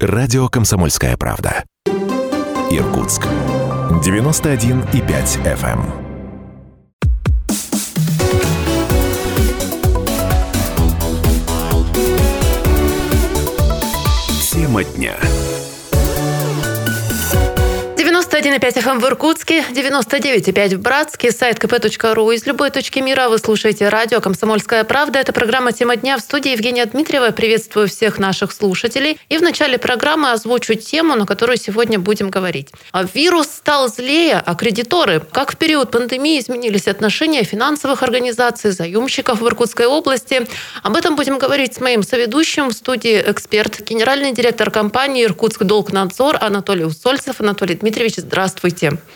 Радио «Комсомольская правда». Иркутск. 91,5 FM. Тема дня. 91,5 FM в Иркутске, 99,5 в Братске, сайт kp.ru. Из любой точки мира вы слушаете радио «Комсомольская правда». Это программа «Тема дня» в студии Евгения Дмитриева. Приветствую всех наших слушателей. И в начале программы озвучу тему, на которую сегодня будем говорить. А вирус стал злее, а кредиторы. Как в период пандемии изменились отношения финансовых организаций, заемщиков в Иркутской области. Об этом будем говорить с моим соведущим в студии эксперт, генеральный директор компании «Иркутск Долгнадзор» Анатолий Усольцев. Анатолий Дмитриевич, здравствуйте.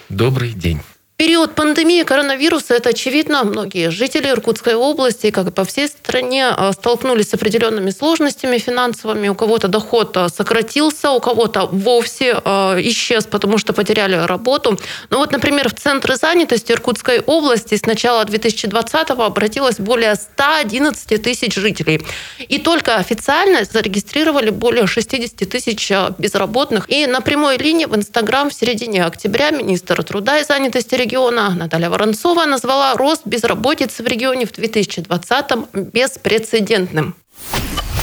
Добрый день период пандемии коронавируса, это очевидно, многие жители Иркутской области, как и по всей стране, э, столкнулись с определенными сложностями финансовыми. У кого-то доход э, сократился, у кого-то вовсе э, исчез, потому что потеряли работу. Ну вот, например, в Центре занятости Иркутской области с начала 2020-го обратилось более 111 тысяч жителей. И только официально зарегистрировали более 60 тысяч безработных. И на прямой линии в Инстаграм в середине октября министр труда и занятости региона Наталья Воронцова назвала рост безработицы в регионе в 2020-м беспрецедентным.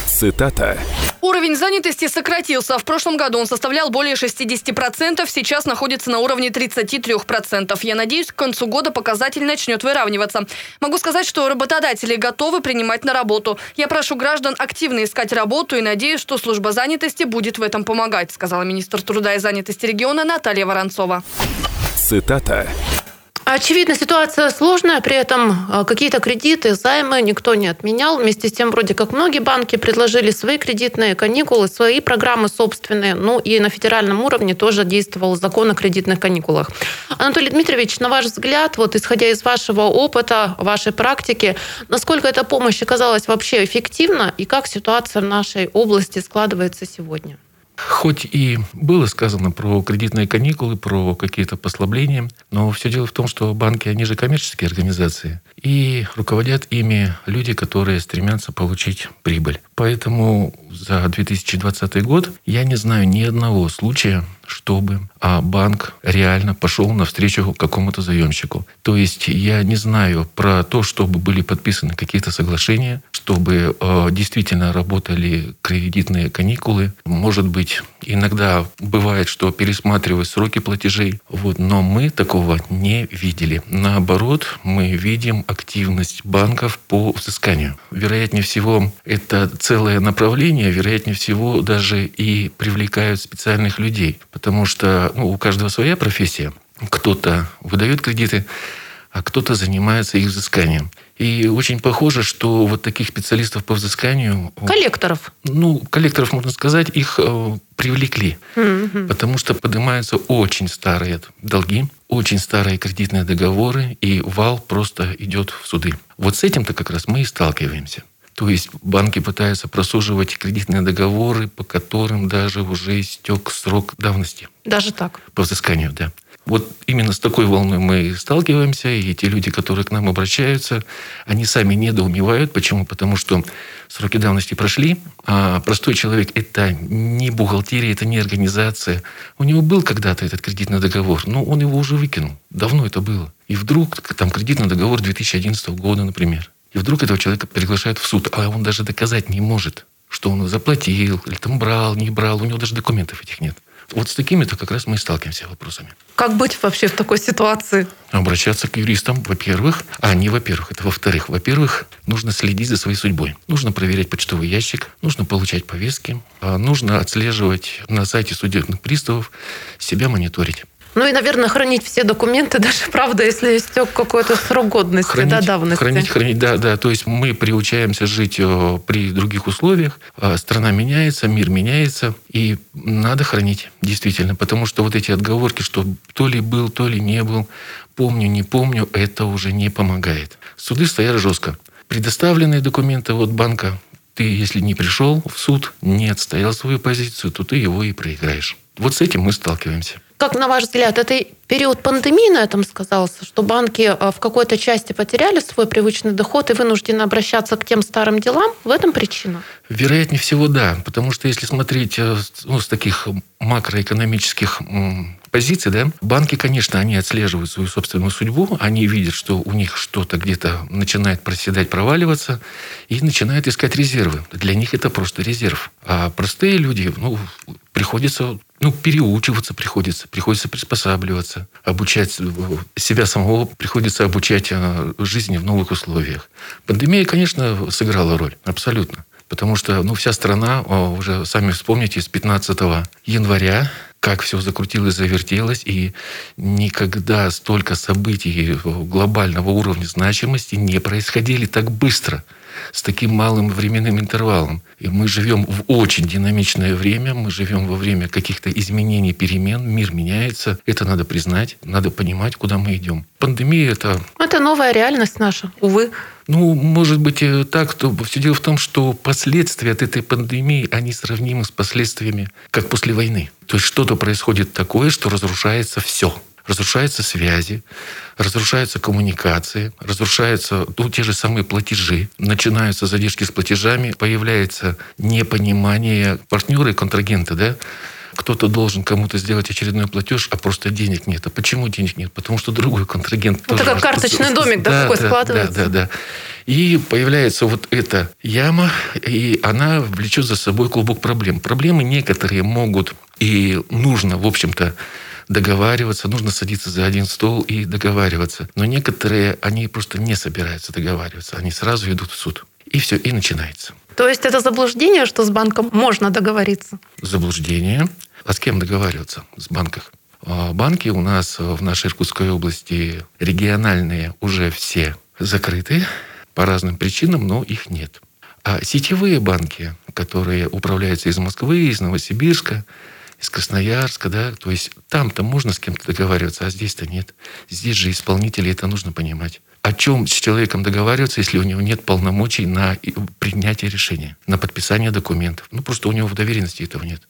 Цитата. Уровень занятости сократился. В прошлом году он составлял более 60%, сейчас находится на уровне 33%. Я надеюсь, к концу года показатель начнет выравниваться. Могу сказать, что работодатели готовы принимать на работу. Я прошу граждан активно искать работу и надеюсь, что служба занятости будет в этом помогать, сказала министр труда и занятости региона Наталья Воронцова. Цитата. Очевидно, ситуация сложная, при этом а, какие-то кредиты, займы никто не отменял. Вместе с тем, вроде как многие банки предложили свои кредитные каникулы, свои программы собственные. Ну и на федеральном уровне тоже действовал закон о кредитных каникулах. Анатолий Дмитриевич, на ваш взгляд, вот исходя из вашего опыта, вашей практики, насколько эта помощь оказалась вообще эффективна и как ситуация в нашей области складывается сегодня? Хоть и было сказано про кредитные каникулы, про какие-то послабления, но все дело в том, что банки, они же коммерческие организации, и руководят ими люди, которые стремятся получить прибыль. Поэтому за 2020 год я не знаю ни одного случая, чтобы а банк реально пошел навстречу какому-то заемщику. То есть я не знаю про то, чтобы были подписаны какие-то соглашения, чтобы э, действительно работали кредитные каникулы. Может быть, иногда бывает, что пересматривают сроки платежей, вот, но мы такого не видели. Наоборот, мы видим активность банков по взысканию. Вероятнее всего, это целое направление, вероятнее всего, даже и привлекают специальных людей, потому что ну, у каждого своя профессия. Кто-то выдает кредиты, а кто-то занимается их взысканием. И очень похоже, что вот таких специалистов по взысканию... Коллекторов. Ну, коллекторов, можно сказать, их э, привлекли. Mm-hmm. Потому что поднимаются очень старые долги, очень старые кредитные договоры, и вал просто идет в суды. Вот с этим-то как раз мы и сталкиваемся. То есть банки пытаются просуживать кредитные договоры, по которым даже уже истек срок давности. Даже так? По взысканию, да. Вот именно с такой волной мы сталкиваемся, и те люди, которые к нам обращаются, они сами недоумевают. Почему? Потому что сроки давности прошли, а простой человек – это не бухгалтерия, это не организация. У него был когда-то этот кредитный договор, но он его уже выкинул. Давно это было. И вдруг там кредитный договор 2011 года, например. И вдруг этого человека приглашают в суд, а он даже доказать не может, что он заплатил, или там брал, не брал, у него даже документов этих нет. Вот с такими-то как раз мы и сталкиваемся вопросами. Как быть вообще в такой ситуации? Обращаться к юристам, во-первых. А, не во-первых, это во-вторых. Во-первых, нужно следить за своей судьбой. Нужно проверять почтовый ящик, нужно получать повестки, а нужно отслеживать на сайте судебных приставов, себя мониторить. Ну и, наверное, хранить все документы, даже, правда, если истек какой-то срок годности, хранить, да, давности. Хранить, хранить, да, да. То есть мы приучаемся жить э, при других условиях. А страна меняется, мир меняется, и надо хранить, действительно. Потому что вот эти отговорки, что то ли был, то ли не был, помню, не помню, это уже не помогает. Суды стоят жестко. Предоставленные документы от банка, ты, если не пришел в суд, не отстоял свою позицию, то ты его и проиграешь. Вот с этим мы сталкиваемся. Как на ваш взгляд, это период пандемии на этом сказался, что банки а, в какой-то части потеряли свой привычный доход и вынуждены обращаться к тем старым делам? В этом причина? Вероятнее всего, да. Потому что если смотреть э, ну, с таких макроэкономических позиций, да, банки, конечно, они отслеживают свою собственную судьбу, они видят, что у них что-то где-то начинает проседать, проваливаться, и начинают искать резервы. Для них это просто резерв. А простые люди, ну, приходится ну, переучиваться приходится, приходится приспосабливаться, обучать себя самого, приходится обучать э, жизни в новых условиях. Пандемия, конечно, сыграла роль, абсолютно. Потому что ну, вся страна, уже сами вспомните, с 15 января как все закрутилось, завертелось, и никогда столько событий глобального уровня значимости не происходили так быстро – с таким малым временным интервалом. И мы живем в очень динамичное время, мы живем во время каких-то изменений, перемен, мир меняется. Это надо признать, надо понимать, куда мы идем. Пандемия это... Это новая реальность наша, увы. Ну, может быть, так. То все дело в том, что последствия от этой пандемии, они сравнимы с последствиями, как после войны. То есть что-то происходит такое, что разрушается все разрушаются связи, разрушаются коммуникации, разрушаются ну, те же самые платежи, начинаются задержки с платежами, появляется непонимание партнеры и контрагенты, да, кто-то должен кому-то сделать очередной платеж, а просто денег нет. А почему денег нет? Потому что другой контрагент ну, тоже... Как карточный домик, да, такой да, складывается. Да, да, да. И появляется вот эта яма, и она влечет за собой клубок проблем. Проблемы некоторые могут и нужно, в общем-то, договариваться, нужно садиться за один стол и договариваться. Но некоторые, они просто не собираются договариваться, они сразу идут в суд. И все, и начинается. То есть это заблуждение, что с банком можно договориться? Заблуждение. А с кем договариваться? С банком. А банки у нас в нашей Иркутской области региональные уже все закрыты по разным причинам, но их нет. А сетевые банки, которые управляются из Москвы, из Новосибирска, из Красноярска, да, то есть там-то можно с кем-то договариваться, а здесь-то нет. Здесь же исполнители, это нужно понимать. О чем с человеком договариваться, если у него нет полномочий на принятие решения, на подписание документов? Ну, просто у него в доверенности этого нет.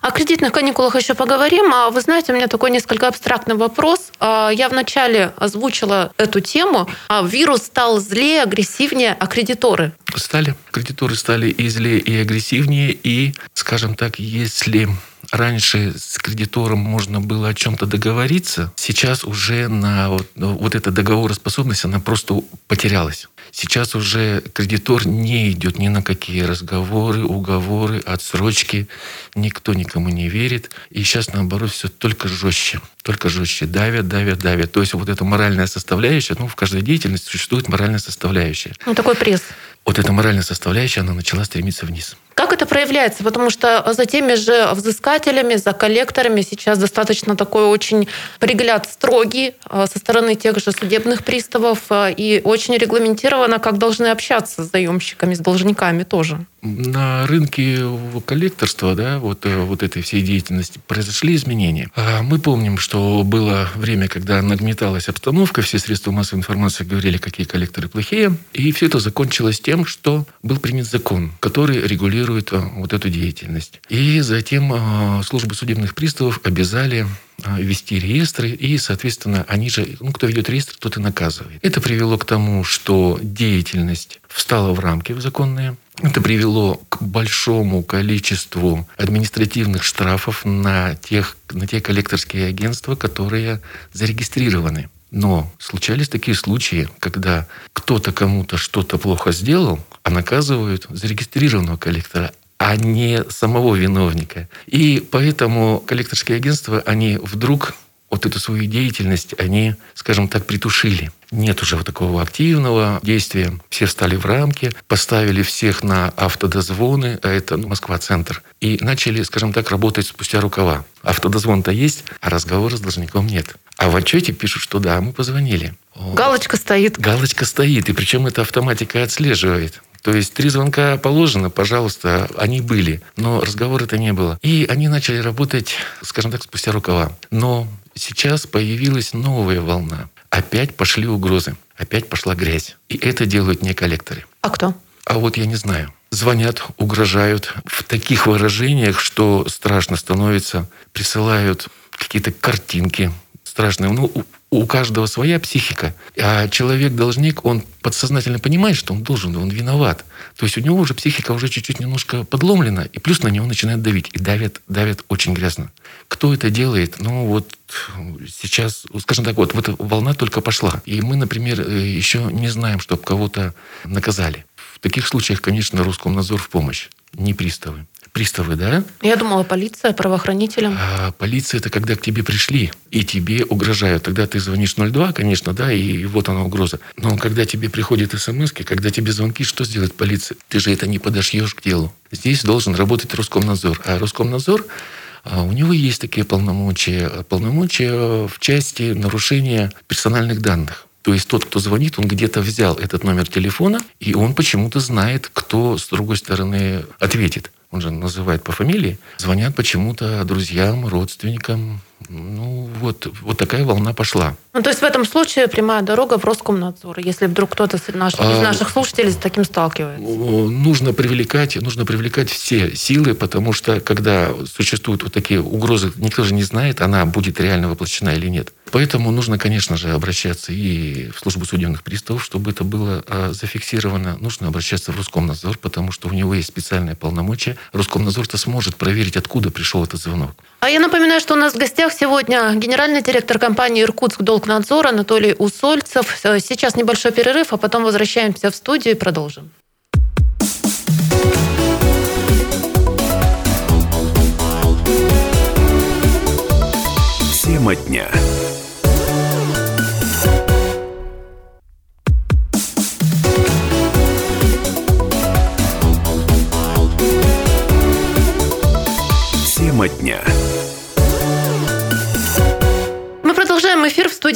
О кредитных каникулах еще поговорим. А вы знаете, у меня такой несколько абстрактный вопрос. А, я вначале озвучила эту тему. А вирус стал злее, агрессивнее, а кредиторы? Стали. Кредиторы стали и злее, и агрессивнее. И, скажем так, если раньше с кредитором можно было о чем-то договориться, сейчас уже на вот, вот эта договороспособность, она просто потерялась. Сейчас уже кредитор не идет ни на какие разговоры, уговоры, отсрочки. Никто никому не верит. И сейчас, наоборот, все только жестче. Только жестче. Давят, давят, давят. То есть вот эта моральная составляющая, ну, в каждой деятельности существует моральная составляющая. Ну, такой пресс. Вот эта моральная составляющая, она начала стремиться вниз. Как это проявляется? Потому что за теми же взыскателями, за коллекторами сейчас достаточно такой очень пригляд строгий а, со стороны тех же судебных приставов а, и очень регламентировано, как должны общаться с заемщиками, с должниками тоже. На рынке коллекторства, да, вот, э, вот этой всей деятельности произошли изменения. А мы помним, что было время, когда нагнеталась обстановка, все средства массовой информации говорили, какие коллекторы плохие, и все это закончилось тем, что был принят закон, который регулирует э, вот эту деятельность. И затем э, службы судебных приставов обязали вести реестры, и, соответственно, они же, ну, кто ведет реестр, тот и наказывает. Это привело к тому, что деятельность встала в рамки в законные. Это привело к большому количеству административных штрафов на, тех, на те коллекторские агентства, которые зарегистрированы. Но случались такие случаи, когда кто-то кому-то что-то плохо сделал, а наказывают зарегистрированного коллектора, а не самого виновника. И поэтому коллекторские агентства, они вдруг вот эту свою деятельность, они, скажем так, притушили. Нет уже вот такого активного действия. Все встали в рамки, поставили всех на автодозвоны, а это ну, Москва-центр, и начали, скажем так, работать спустя рукава. Автодозвон-то есть, а разговора с должником нет. А в отчете пишут, что да, мы позвонили. Галочка стоит. Галочка стоит, и причем эта автоматика отслеживает. То есть три звонка положено, пожалуйста, они были, но разговора-то не было. И они начали работать, скажем так, спустя рукава. Но сейчас появилась новая волна. Опять пошли угрозы, опять пошла грязь. И это делают не коллекторы. А кто? А вот я не знаю. Звонят, угрожают в таких выражениях, что страшно становится. Присылают какие-то картинки страшные. Ну, у, каждого своя психика. А человек-должник, он подсознательно понимает, что он должен, он виноват. То есть у него уже психика уже чуть-чуть немножко подломлена, и плюс на него начинает давить. И давят, давят очень грязно. Кто это делает? Ну, вот сейчас, скажем так, вот, вот волна только пошла. И мы, например, э, еще не знаем, чтобы кого-то наказали. В таких случаях, конечно, Роскомнадзор в помощь, не приставы приставы, да? Я думала, полиция, правоохранителям. А, полиция это когда к тебе пришли и тебе угрожают. Тогда ты звонишь 02, конечно, да, и вот она угроза. Но когда тебе приходят смс когда тебе звонки, что сделает полиция? Ты же это не подошьешь к делу. Здесь должен работать Роскомнадзор. А Роскомнадзор а, у него есть такие полномочия, полномочия в части нарушения персональных данных. То есть тот, кто звонит, он где-то взял этот номер телефона, и он почему-то знает, кто с другой стороны ответит он же называет по фамилии, звонят почему-то друзьям, родственникам. Ну, вот, вот такая волна пошла. Ну, то есть в этом случае прямая дорога в Роскомнадзор, если вдруг кто-то из наших, а, из наших слушателей с таким сталкивается? Нужно привлекать, нужно привлекать все силы, потому что когда существуют вот такие угрозы, никто же не знает, она будет реально воплощена или нет. Поэтому нужно, конечно же, обращаться и в службу судебных приставов, чтобы это было а, зафиксировано. Нужно обращаться в Роскомнадзор, потому что у него есть специальные полномочия. Роскомнадзор-то сможет проверить, откуда пришел этот звонок. А я напоминаю, что у нас в гостях сегодня генеральный директор компании «Иркутск Долгнадзор» Анатолий Усольцев. Сейчас небольшой перерыв, а потом возвращаемся в студию и продолжим. Тема дня.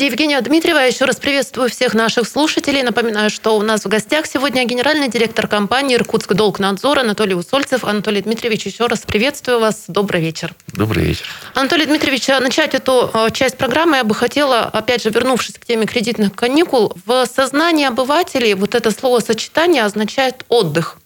Евгения Дмитриева. Еще раз приветствую всех наших слушателей. Напоминаю, что у нас в гостях сегодня генеральный директор компании «Иркутск Долгнадзор» Анатолий Усольцев. Анатолий Дмитриевич, еще раз приветствую вас. Добрый вечер. Добрый вечер. Анатолий Дмитриевич, начать эту э, часть программы я бы хотела, опять же, вернувшись к теме кредитных каникул, в сознании обывателей вот это словосочетание означает «отдых».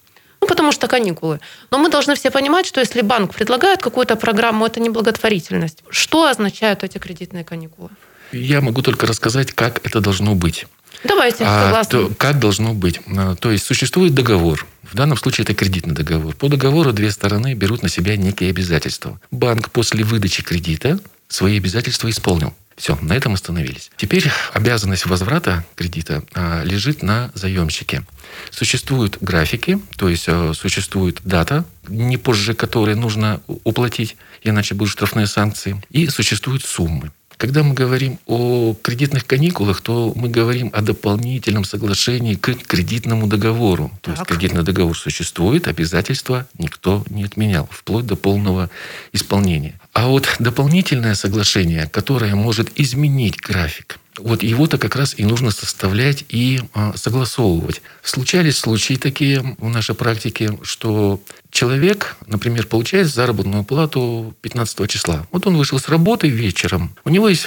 Ну, потому что каникулы. Но мы должны все понимать, что если банк предлагает какую-то программу, это не благотворительность. Что означают эти кредитные каникулы? Я могу только рассказать, как это должно быть. Давайте, а, то, как должно быть? А, то есть существует договор. В данном случае это кредитный договор. По договору две стороны берут на себя некие обязательства. Банк после выдачи кредита свои обязательства исполнил. Все, на этом остановились. Теперь обязанность возврата кредита а, лежит на заемщике. Существуют графики, то есть а, существует дата, не позже которой нужно уплатить, иначе будут штрафные санкции, и существуют суммы. Когда мы говорим о кредитных каникулах, то мы говорим о дополнительном соглашении к кредитному договору. То так. есть кредитный договор существует, обязательства никто не отменял, вплоть до полного исполнения. А вот дополнительное соглашение, которое может изменить график, вот его-то как раз и нужно составлять и а, согласовывать. Случались случаи такие в нашей практике, что человек, например, получает заработную плату 15 числа. Вот он вышел с работы вечером. У него есть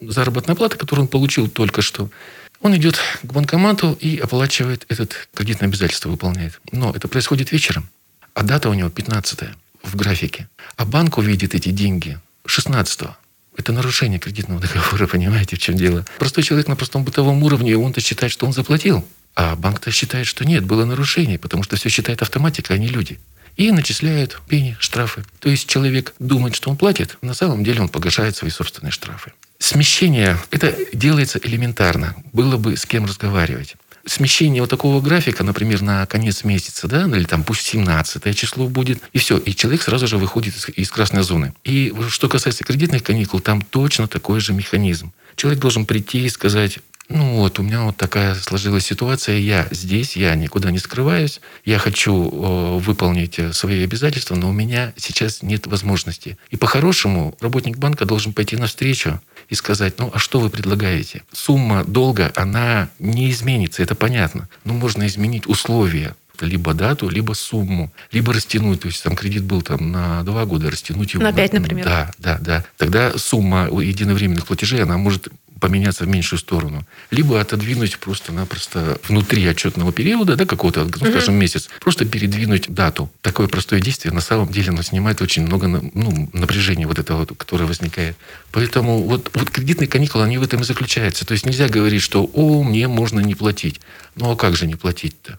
заработная плата, которую он получил только что. Он идет к банкомату и оплачивает этот кредитное обязательство, выполняет. Но это происходит вечером, а дата у него 15 в графике. А банк увидит эти деньги 16 -го. Это нарушение кредитного договора, понимаете, в чем дело? Простой человек на простом бытовом уровне, он-то считает, что он заплатил. А банк-то считает, что нет, было нарушение, потому что все считает автоматика, а не люди. И начисляют пени, штрафы. То есть человек думает, что он платит, на самом деле он погашает свои собственные штрафы. Смещение, это делается элементарно. Было бы с кем разговаривать смещение вот такого графика, например, на конец месяца, да, или там пусть 17 число будет, и все, и человек сразу же выходит из, из красной зоны. И что касается кредитных каникул, там точно такой же механизм. Человек должен прийти и сказать, ну вот, у меня вот такая сложилась ситуация, я здесь, я никуда не скрываюсь, я хочу э, выполнить э, свои обязательства, но у меня сейчас нет возможности. И по-хорошему работник банка должен пойти навстречу и сказать, ну а что вы предлагаете? Сумма долга, она не изменится, это понятно, но можно изменить условия либо дату, либо сумму, либо растянуть. То есть там кредит был там на два года, растянуть его. На пять, например. Да, да, да. Тогда сумма единовременных платежей, она может поменяться в меньшую сторону, либо отодвинуть просто-напросто внутри отчетного периода, да, какого-то, ну, скажем, месяц, просто передвинуть дату. Такое простое действие на самом деле оно снимает очень много ну, напряжения вот этого, которое возникает. Поэтому вот, вот кредитные каникулы, они в этом и заключаются. То есть нельзя говорить, что «О, мне можно не платить». Ну а как же не платить-то?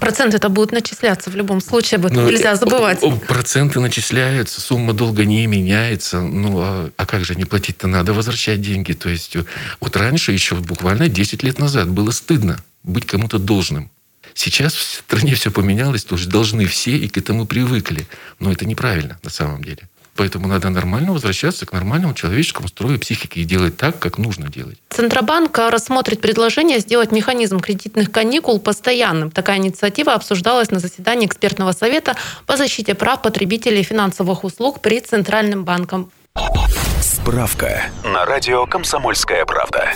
Проценты это будут начисляться в любом случае, об этом ну, нельзя забывать. Проценты начисляются, сумма долга не меняется. Ну, а, а как же не платить-то? Надо возвращать деньги. То есть, вот раньше, еще буквально 10 лет назад, было стыдно быть кому-то должным. Сейчас в стране все поменялось, то есть должны все и к этому привыкли. Но это неправильно на самом деле. Поэтому надо нормально возвращаться к нормальному человеческому строю психики и делать так, как нужно делать. Центробанк рассмотрит предложение сделать механизм кредитных каникул постоянным. Такая инициатива обсуждалась на заседании экспертного совета по защите прав потребителей финансовых услуг при Центральном банком. Справка на радио «Комсомольская правда».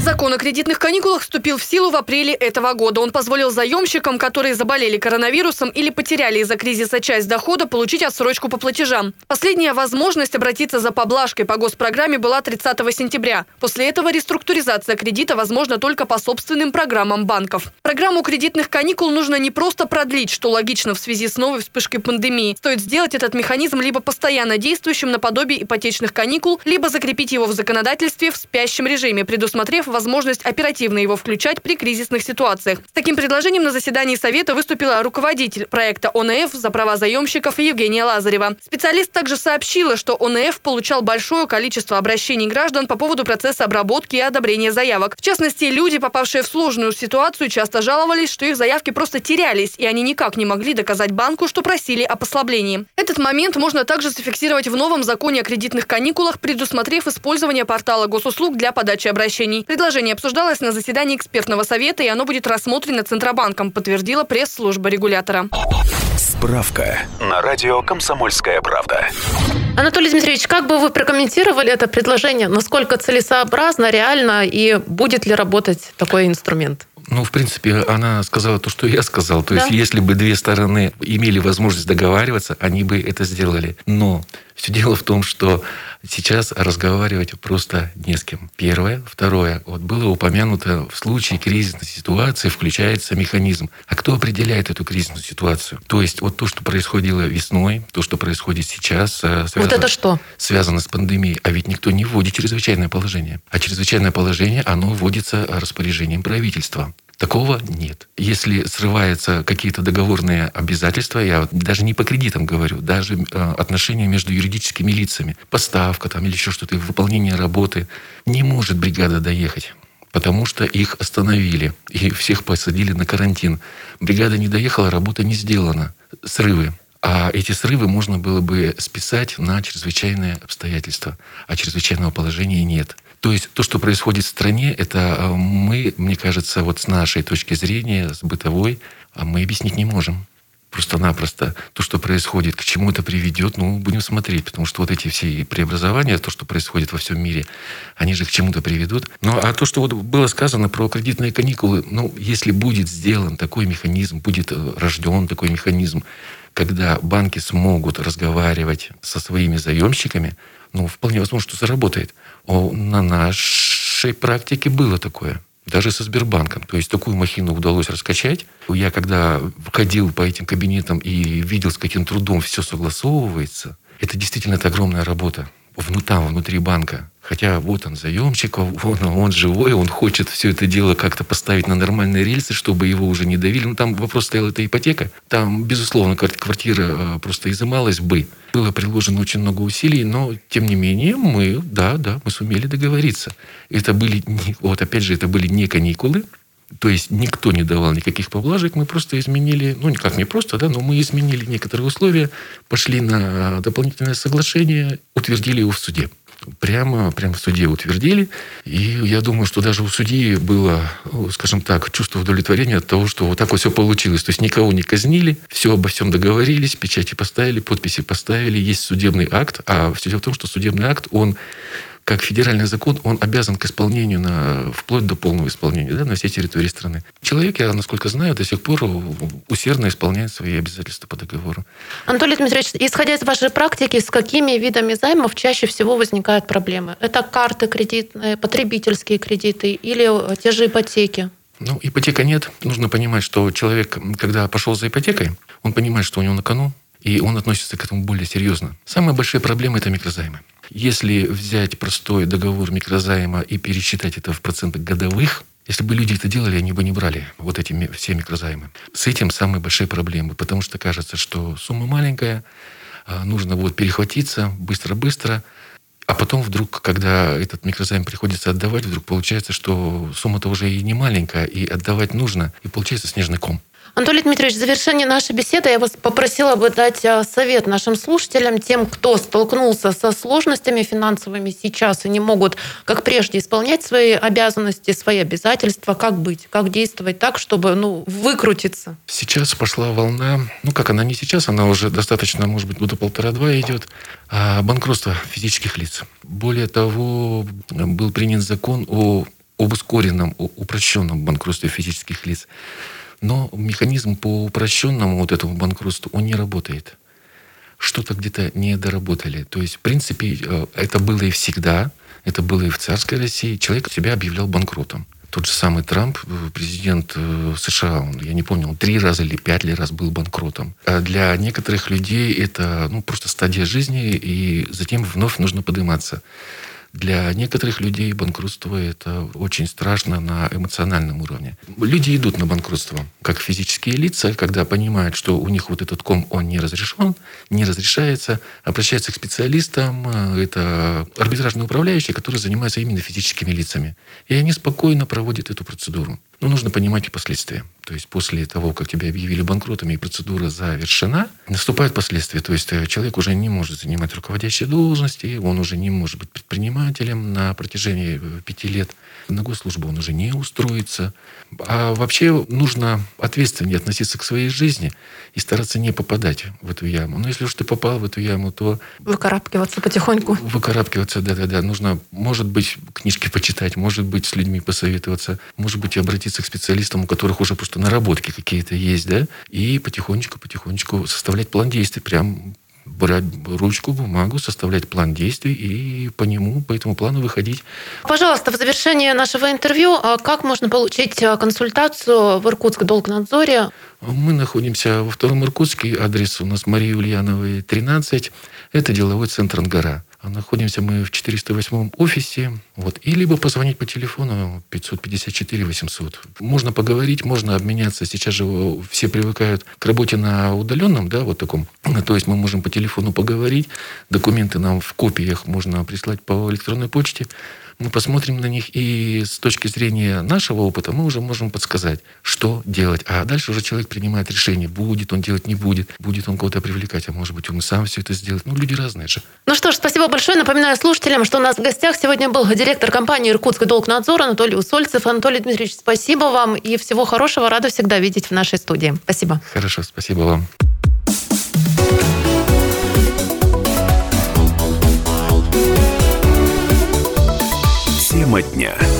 Закон о кредитных каникулах вступил в силу в апреле этого года. Он позволил заемщикам, которые заболели коронавирусом или потеряли из-за кризиса часть дохода, получить отсрочку по платежам. Последняя возможность обратиться за поблажкой по госпрограмме была 30 сентября. После этого реструктуризация кредита возможна только по собственным программам банков. Программу кредитных каникул нужно не просто продлить, что логично в связи с новой вспышкой пандемии. Стоит сделать этот механизм либо постоянно действующим наподобие ипотечных каникул, либо закрепить его в законодательстве в спящем режиме, предусмотрев возможность оперативно его включать при кризисных ситуациях. С таким предложением на заседании Совета выступила руководитель проекта ОНФ за права заемщиков Евгения Лазарева. Специалист также сообщила, что ОНФ получал большое количество обращений граждан по поводу процесса обработки и одобрения заявок. В частности, люди, попавшие в сложную ситуацию, часто жаловались, что их заявки просто терялись, и они никак не могли доказать банку, что просили о послаблении. Этот момент можно также зафиксировать в новом законе о кредитных каникулах, предусмотрев использование портала госуслуг для подачи обращений. Предложение обсуждалось на заседании экспертного совета, и оно будет рассмотрено Центробанком, подтвердила пресс-служба регулятора. Справка на радио «Комсомольская правда». Анатолий Дмитриевич, как бы вы прокомментировали это предложение? Насколько целесообразно, реально и будет ли работать такой инструмент? Ну, в принципе, она сказала то, что я сказал. То да. есть, если бы две стороны имели возможность договариваться, они бы это сделали. Но все дело в том, что сейчас разговаривать просто не с кем. Первое. Второе. Вот было упомянуто, в случае кризисной ситуации включается механизм. А кто определяет эту кризисную ситуацию? То есть вот то, что происходило весной, то, что происходит сейчас... Связано, вот это что? Связано с пандемией. А ведь никто не вводит чрезвычайное положение. А чрезвычайное положение, оно вводится распоряжением правительства. Такого нет. Если срываются какие-то договорные обязательства, я даже не по кредитам говорю, даже э, отношения между юридическими лицами, поставка там или еще что-то, выполнение работы, не может бригада доехать потому что их остановили и всех посадили на карантин. Бригада не доехала, работа не сделана. Срывы. А эти срывы можно было бы списать на чрезвычайные обстоятельства. А чрезвычайного положения нет. То есть то, что происходит в стране, это э, мы, мне кажется, вот с нашей точки зрения, с бытовой, а мы объяснить не можем. Просто-напросто то, что происходит, к чему это приведет, ну, будем смотреть, потому что вот эти все преобразования, то, что происходит во всем мире, они же к чему-то приведут. Ну, а то, что вот было сказано про кредитные каникулы, ну, если будет сделан такой механизм, будет э, рожден такой механизм, когда банки смогут разговаривать со своими заемщиками, ну, вполне возможно, что заработает. На нашей практике было такое. Даже со Сбербанком. То есть такую махину удалось раскачать. Я когда ходил по этим кабинетам и видел, с каким трудом все согласовывается, это действительно это огромная работа там, внутри банка. Хотя вот он заемщик, он, он живой, он хочет все это дело как-то поставить на нормальные рельсы, чтобы его уже не давили. Ну, там вопрос стоял, это ипотека. Там, безусловно, квартира э, просто изымалась бы. Было приложено очень много усилий, но, тем не менее, мы, да, да, мы сумели договориться. Это были, вот опять же, это были не каникулы, то есть никто не давал никаких поблажек, мы просто изменили, ну никак не просто, да, но мы изменили некоторые условия, пошли на дополнительное соглашение, утвердили его в суде. Прямо, прямо в суде утвердили. И я думаю, что даже у судьи было, скажем так, чувство удовлетворения от того, что вот так вот все получилось. То есть никого не казнили, все обо всем договорились, печати поставили, подписи поставили, есть судебный акт. А все дело в том, что судебный акт, он как федеральный закон, он обязан к исполнению на, вплоть до полного исполнения да, на всей территории страны. Человек, я насколько знаю, до сих пор усердно исполняет свои обязательства по договору. Анатолий Дмитриевич, исходя из вашей практики, с какими видами займов чаще всего возникают проблемы? Это карты кредитные, потребительские кредиты или те же ипотеки? Ну, ипотека нет. Нужно понимать, что человек, когда пошел за ипотекой, он понимает, что у него на кону, и он относится к этому более серьезно. Самые большие проблемы – это микрозаймы. Если взять простой договор микрозайма и пересчитать это в процентах годовых, если бы люди это делали, они бы не брали вот эти все микрозаймы. С этим самые большие проблемы, потому что кажется, что сумма маленькая, а, нужно вот перехватиться быстро-быстро, а потом вдруг, когда этот микрозайм приходится отдавать, вдруг получается, что сумма-то уже и не маленькая, и отдавать нужно, и получается снежный ком. Анатолий Дмитриевич, в завершении нашей беседы я вас попросила бы дать а, совет нашим слушателям, тем, кто столкнулся со сложностями финансовыми сейчас и не могут, как прежде, исполнять свои обязанности, свои обязательства. Как быть? Как действовать так, чтобы ну, выкрутиться? Сейчас пошла волна, ну как она не сейчас, она уже достаточно, может быть, года полтора-два идет, а банкротство физических лиц. Более того, был принят закон о об ускоренном, упрощенном банкротстве физических лиц. Но механизм по упрощенному вот этому банкротству, он не работает. Что-то где-то не доработали. То есть, в принципе, э, это было и всегда, это было и в царской России. Человек себя объявлял банкротом. Тот же самый Трамп, э, президент э, США, он, я не помню, он три раза или пять ли раз был банкротом. А для некоторых людей это ну, просто стадия жизни, и затем вновь нужно подниматься. Для некоторых людей банкротство это очень страшно на эмоциональном уровне. Люди идут на банкротство, как физические лица, когда понимают, что у них вот этот ком, он не разрешен, не разрешается, обращаются к специалистам, это арбитражные управляющие, которые занимаются именно физическими лицами. И они спокойно проводят эту процедуру. Но нужно понимать и последствия. То есть после того, как тебя объявили банкротом и процедура завершена, наступают последствия. То есть э, человек уже не может занимать руководящие должности, он уже не может быть предпринимателем на протяжении э, пяти лет. На госслужбу он уже не устроится. А вообще нужно ответственнее относиться к своей жизни и стараться не попадать в эту яму. Но если уж ты попал в эту яму, то... Выкарабкиваться потихоньку. Выкарабкиваться, да-да-да. Нужно, может быть, книжки почитать, может быть, с людьми посоветоваться, может быть, обратиться к специалистам, у которых уже просто наработки какие-то есть, да, и потихонечку-потихонечку составлять план действий, прям брать ручку, бумагу, составлять план действий и по нему, по этому плану выходить. Пожалуйста, в завершении нашего интервью, а как можно получить а, консультацию в Иркутск Долгнадзоре? Мы находимся во втором Иркутске, адрес у нас Марии Ульяновой, 13. Это деловой центр «Ангара». Находимся мы в 408 офисе. Вот. И либо позвонить по телефону 554 800. Можно поговорить, можно обменяться. Сейчас же все привыкают к работе на удаленном, да, вот таком. То есть мы можем по телефону поговорить. Документы нам в копиях можно прислать по электронной почте мы посмотрим на них, и с точки зрения нашего опыта мы уже можем подсказать, что делать. А дальше уже человек принимает решение, будет он делать, не будет, будет он кого-то привлекать, а может быть он и сам все это сделает. Ну, люди разные же. Ну что ж, спасибо большое. Напоминаю слушателям, что у нас в гостях сегодня был директор компании «Иркутск Долгнадзор» Анатолий Усольцев. Анатолий Дмитриевич, спасибо вам и всего хорошего. Рада всегда видеть в нашей студии. Спасибо. Хорошо, спасибо вам. Тема дня.